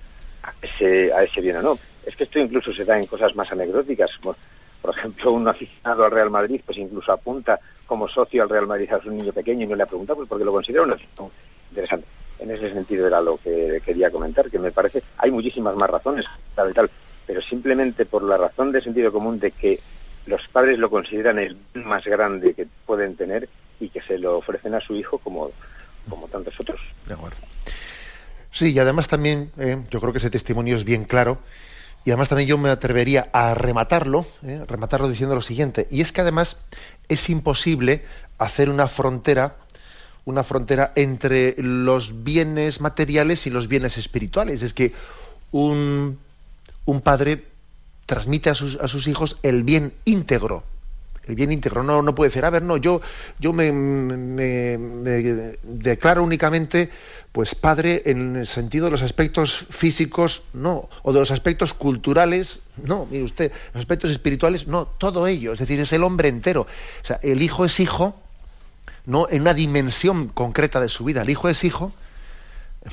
a ese, a ese bien o no. Es que esto incluso se da en cosas más anecdóticas, como por ejemplo, un aficionado al Real Madrid, pues incluso apunta como socio al Real Madrid a su niño pequeño y no le ha preguntado, pues porque lo considera una interesante. En ese sentido era lo que quería comentar, que me parece, hay muchísimas más razones, tal y tal, pero simplemente por la razón de sentido común de que los padres lo consideran el más grande que pueden tener y que se lo ofrecen a su hijo como, como tantos otros. De acuerdo. Sí, y además también eh, yo creo que ese testimonio es bien claro y además también yo me atrevería a rematarlo, eh, rematarlo diciendo lo siguiente, y es que además es imposible hacer una frontera, una frontera entre los bienes materiales y los bienes espirituales. Es que un, un padre transmite a sus, a sus hijos el bien íntegro, el bien íntegro. No, no puede decir, a ver, no, yo, yo me, declaro únicamente pues padre en el sentido de los aspectos físicos, no, o de los aspectos culturales, no, mire usted, los aspectos espirituales, no, todo ello, es decir, es el hombre entero. O sea, el hijo es hijo, no en una dimensión concreta de su vida, el hijo es hijo,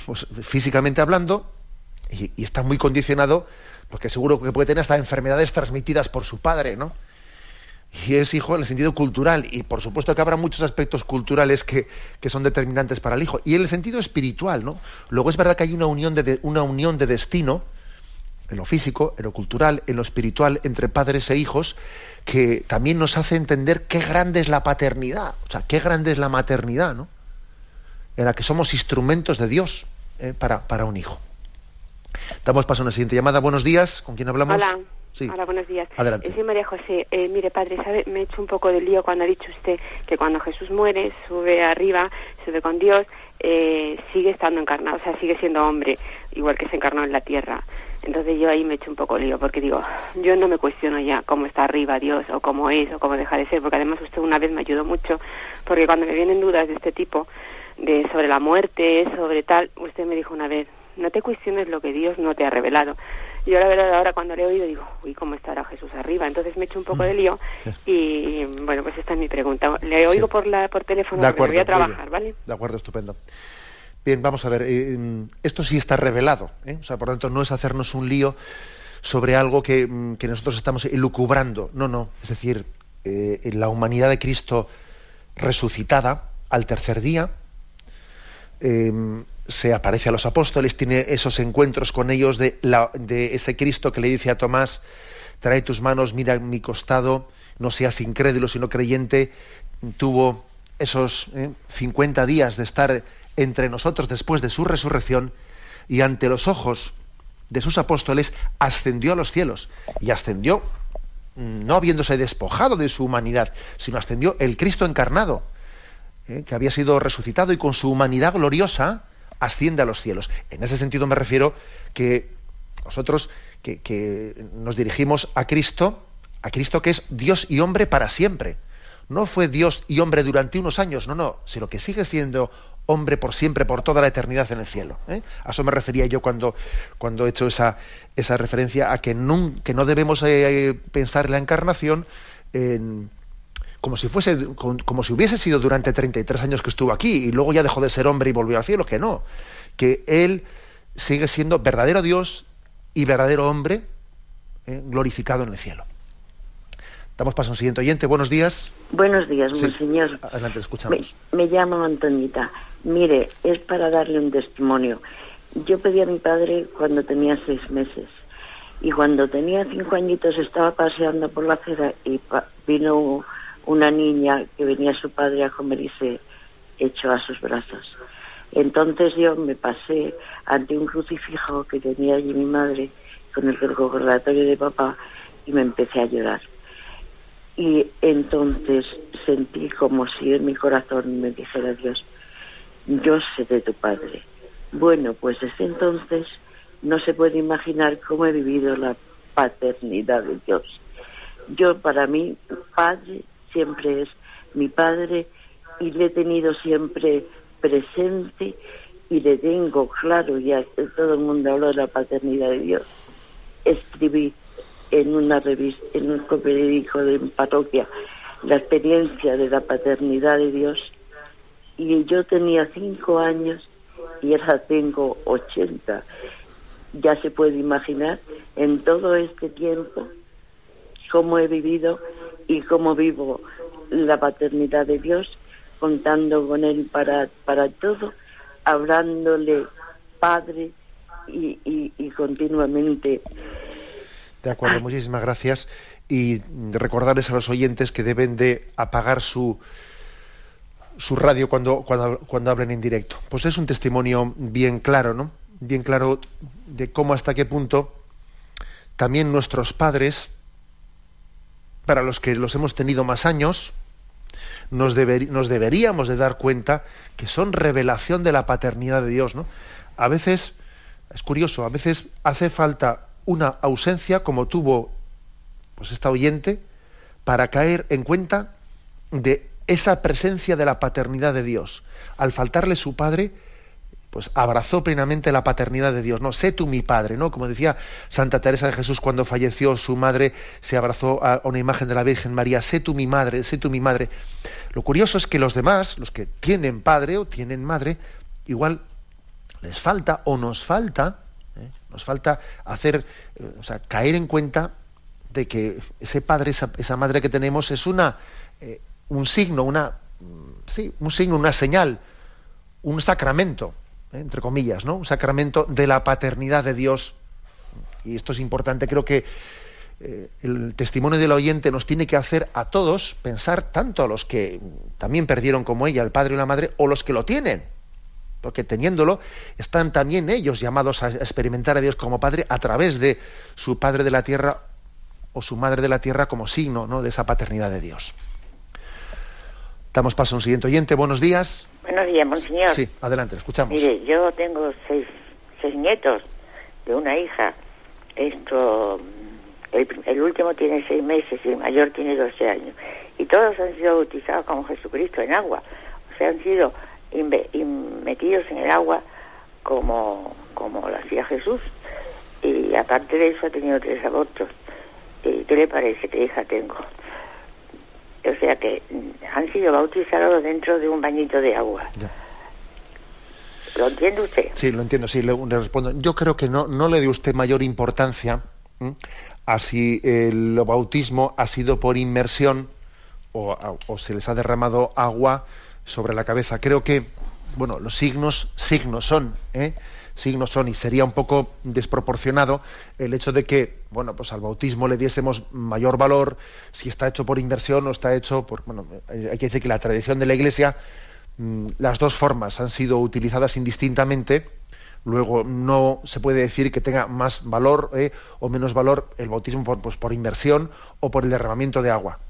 pues, físicamente hablando, y está muy condicionado, porque seguro que puede tener hasta enfermedades transmitidas por su padre, ¿no? y es hijo en el sentido cultural. Y por supuesto que habrá muchos aspectos culturales que, son determinantes para el hijo. Y en el sentido espiritual no luego es verdad que hay una unión de, una unión de destino en lo físico en lo cultural en lo espiritual entre padres e hijos que también nos hace entender qué grande es la paternidad. O sea qué grande es la maternidad no en la que somos instrumentos de Dios eh, para, para un hijo damos paso a una siguiente llamada buenos días con quién hablamos Hola. Hola, buenos días. Adelante. Soy María José. Eh, mire, padre, ¿sabe? me he hecho un poco de lío cuando ha dicho usted que cuando Jesús muere, sube arriba, sube con Dios, eh, sigue estando encarnado, o sea, sigue siendo hombre, igual que se encarnó en la tierra. Entonces yo ahí me he hecho un poco lío, porque digo, yo no me cuestiono ya cómo está arriba Dios, o cómo es, o cómo deja de ser, porque además usted una vez me ayudó mucho, porque cuando me vienen dudas de este tipo, de sobre la muerte, sobre tal, usted me dijo una vez, no te cuestiones lo que Dios no te ha revelado yo la verdad ahora cuando le he oído digo, uy, ¿cómo estará Jesús arriba? Entonces me he hecho un poco de lío *laughs* y bueno, pues esta es mi pregunta. Le oigo por la por teléfono, de acuerdo, voy a trabajar, ¿vale? De acuerdo, estupendo. Bien, vamos a ver, eh, esto sí está revelado, ¿eh? o sea, por lo tanto no es hacernos un lío sobre algo que, mm, que nosotros estamos elucubrando, no, no, es decir, eh, la humanidad de Cristo resucitada al tercer día, se aparece a los apóstoles, tiene esos encuentros con ellos de, de, ese Cristo que le dice a Tomás, trae tus manos, mira mi costado, no seas incrédulo sino creyente, tuvo esos 50 eh, días de estar entre nosotros después de su resurrección y ante los ojos de sus apóstoles ascendió a los cielos y ascendió mm, no habiéndose despojado de su humanidad, sino ascendió el Cristo encarnado, eh, que había sido resucitado y con su humanidad gloriosa, asciende a los cielos. En ese sentido me refiero que nosotros que, nos dirigimos a Cristo, a Cristo que es Dios y hombre para siempre. No fue Dios y hombre durante unos años, no, no, sino que sigue siendo hombre por siempre, por toda la eternidad en el cielo. ¿eh? A eso me refería yo cuando, cuando he hecho esa, esa referencia a que, que no debemos eh, pensar la encarnación en, como si fuese como si hubiese sido durante 33 años que estuvo aquí y luego ya dejó de ser hombre y volvió al cielo, que no, que él sigue siendo verdadero Dios y verdadero hombre eh, glorificado en el cielo. Damos paso a un siguiente oyente. Buenos días. Buenos días, señor. Adelante, escuchamos. Me, me, llamo Antonita. Mire, es para darle un testimonio. Yo pedí a mi padre cuando tenía seis meses. Y cuando tenía cinco añitos estaba paseando por la acera y vino una niña que venía su padre a comer y se echó a sus brazos. Entonces yo me pasé ante un crucifijo que tenía allí mi madre con el recordatorio de papá y me empecé a llorar. Y entonces sentí como si en mi corazón me dijera Dios, yo de tu padre. Bueno, pues desde entonces no se puede imaginar cómo he vivido la paternidad de Dios. Yo para mí, padre siempre es mi padre y le he tenido siempre presente y le tengo claro, ya todo el mundo habla de la paternidad de Dios. Escribí en una revista, en un periódico de parroquia, la experiencia de la paternidad de Dios y yo tenía cinco años y ahora tengo ochenta. Ya se puede imaginar en todo este tiempo cómo he vivido y cómo vivo la paternidad de Dios, contando con Él para, para todo, hablándole Padre y, y continuamente. De acuerdo, muchísimas gracias. Y recordarles a los oyentes que deben de apagar su, su radio cuando, cuando, cuando hablen en directo. Pues es un testimonio bien claro, ¿no? Bien claro de cómo hasta qué punto también nuestros padres, para los que los hemos tenido más años, nos, deberíamos de dar cuenta que son revelación de la paternidad de Dios, ¿no? A veces, es curioso, a veces hace falta una ausencia como tuvo pues esta oyente para caer en cuenta de esa presencia de la paternidad de Dios. Al faltarle su padre, pues abrazó plenamente la paternidad de Dios. No, sé tú mi padre, ¿no? Como decía Santa Teresa de Jesús cuando falleció su madre, se abrazó a una imagen de la Virgen María, sé tú mi madre, sé tú mi madre. Lo curioso es que los demás, los que tienen padre o tienen madre, igual les falta o nos falta, ¿eh? nos falta hacer, eh, o sea, caer en cuenta de que ese padre, esa, madre que tenemos es una eh, un signo, una, sí, un signo, una señal, un sacramento. Entre comillas, ¿no? Un sacramento de la paternidad de Dios. Y esto es importante, creo que eh, el testimonio del oyente nos tiene que hacer a todos pensar, tanto a los que también perdieron como ella, el padre y la madre, o los que lo tienen. Porque teniéndolo, están también ellos llamados a experimentar a Dios como Padre a través de su Padre de la Tierra o su Madre de la Tierra como signo ¿no? de esa paternidad de Dios. Damos paso a un siguiente oyente. Buenos días. Buenos días, monseñor. Sí, adelante, escuchamos. Mire, yo tengo seis, seis nietos de una hija. Esto, el, último tiene seis meses y el mayor tiene doce años. Y todos han sido bautizados como Jesucristo en agua. O sea, han sido metidos en el agua como, como lo hacía Jesús. Y aparte de eso ha tenido tres abortos. ¿Qué le parece? ¿Qué hija tengo? O sea que han sido bautizados dentro de un bañito de agua. ¿Lo entiende usted? Sí, lo entiendo, sí, le, respondo. Yo creo que no, no le dé usted mayor importancia a si el bautismo ha sido por inmersión o, o, se les ha derramado agua sobre la cabeza. Creo que, bueno, los signos, signos son, ¿eh? signos son y sería un poco desproporcionado el hecho de que bueno pues al bautismo le diésemos mayor valor si está hecho por inversión o está hecho por bueno hay que decir que la tradición de la iglesia mm, las dos formas han sido utilizadas indistintamente luego no se puede decir que tenga más valor eh, o menos valor el bautismo por, pues, por inversión o por el derramamiento de agua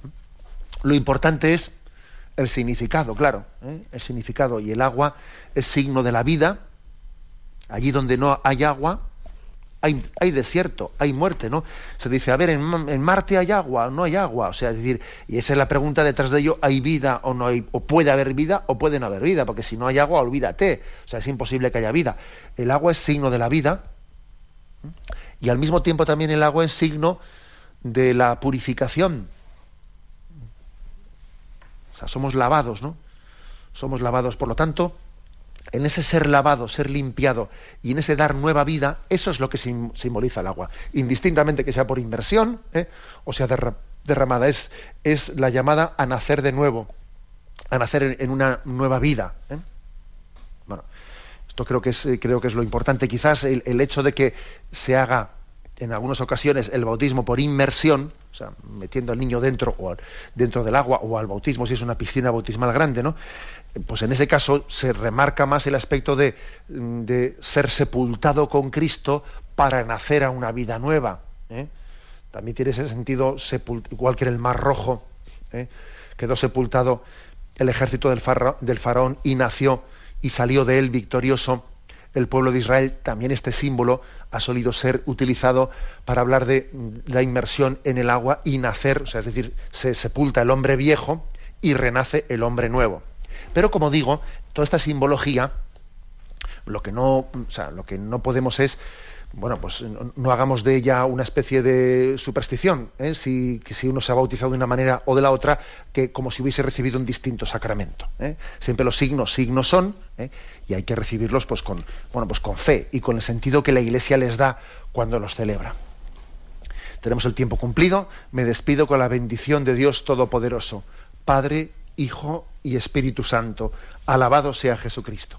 lo importante es el significado claro eh, el significado y el agua es signo de la vida allí donde no hay agua, hay, hay, desierto, hay muerte, ¿no? Se dice, a ver, en, Marte hay agua, no hay agua, o sea, es decir, y esa es la pregunta detrás de ello, ¿hay vida o no hay, o puede haber vida o puede no haber vida? Porque si no hay agua, olvídate, o sea, es imposible que haya vida. El agua es signo de la vida y al mismo tiempo también el agua es signo de la purificación. O sea, somos lavados, ¿no? Somos lavados, por lo tanto, en ese ser lavado, ser limpiado y en ese dar nueva vida, eso es lo que simboliza el agua. Indistintamente que sea por inversión ¿eh? o sea derramada, es, la llamada a nacer de nuevo, a nacer en, una nueva vida. ¿eh? Bueno, esto creo que es, eh, creo que es lo importante. Quizás el, hecho de que se haga en algunas ocasiones el bautismo por inmersión, o sea, metiendo al niño dentro o dentro del agua o al bautismo si es una piscina bautismal grande, ¿no? pues en ese caso se remarca más el aspecto de, ser sepultado con Cristo para nacer a una vida nueva. ¿eh? También tiene ese sentido, igual que en el Mar Rojo, ¿eh? quedó sepultado el ejército del, faraón y nació y salió de él victorioso el pueblo de Israel, también este símbolo ha solido ser utilizado para hablar de la inmersión en el agua y nacer, o sea, es decir, se sepulta el hombre viejo y renace el hombre nuevo. Pero como digo, toda esta simbología, lo que no, o sea, lo que no podemos es bueno, pues no, hagamos de ella una especie de superstición, ¿eh? si, si, uno se ha bautizado de una manera o de la otra, que como si hubiese recibido un distinto sacramento. ¿eh? Siempre los signos, signos son, ¿eh? y hay que recibirlos pues con, bueno, pues con fe y con el sentido que la Iglesia les da cuando los celebra. Tenemos el tiempo cumplido, me despido con la bendición de Dios Todopoderoso, Padre, Hijo y Espíritu Santo. Alabado sea Jesucristo.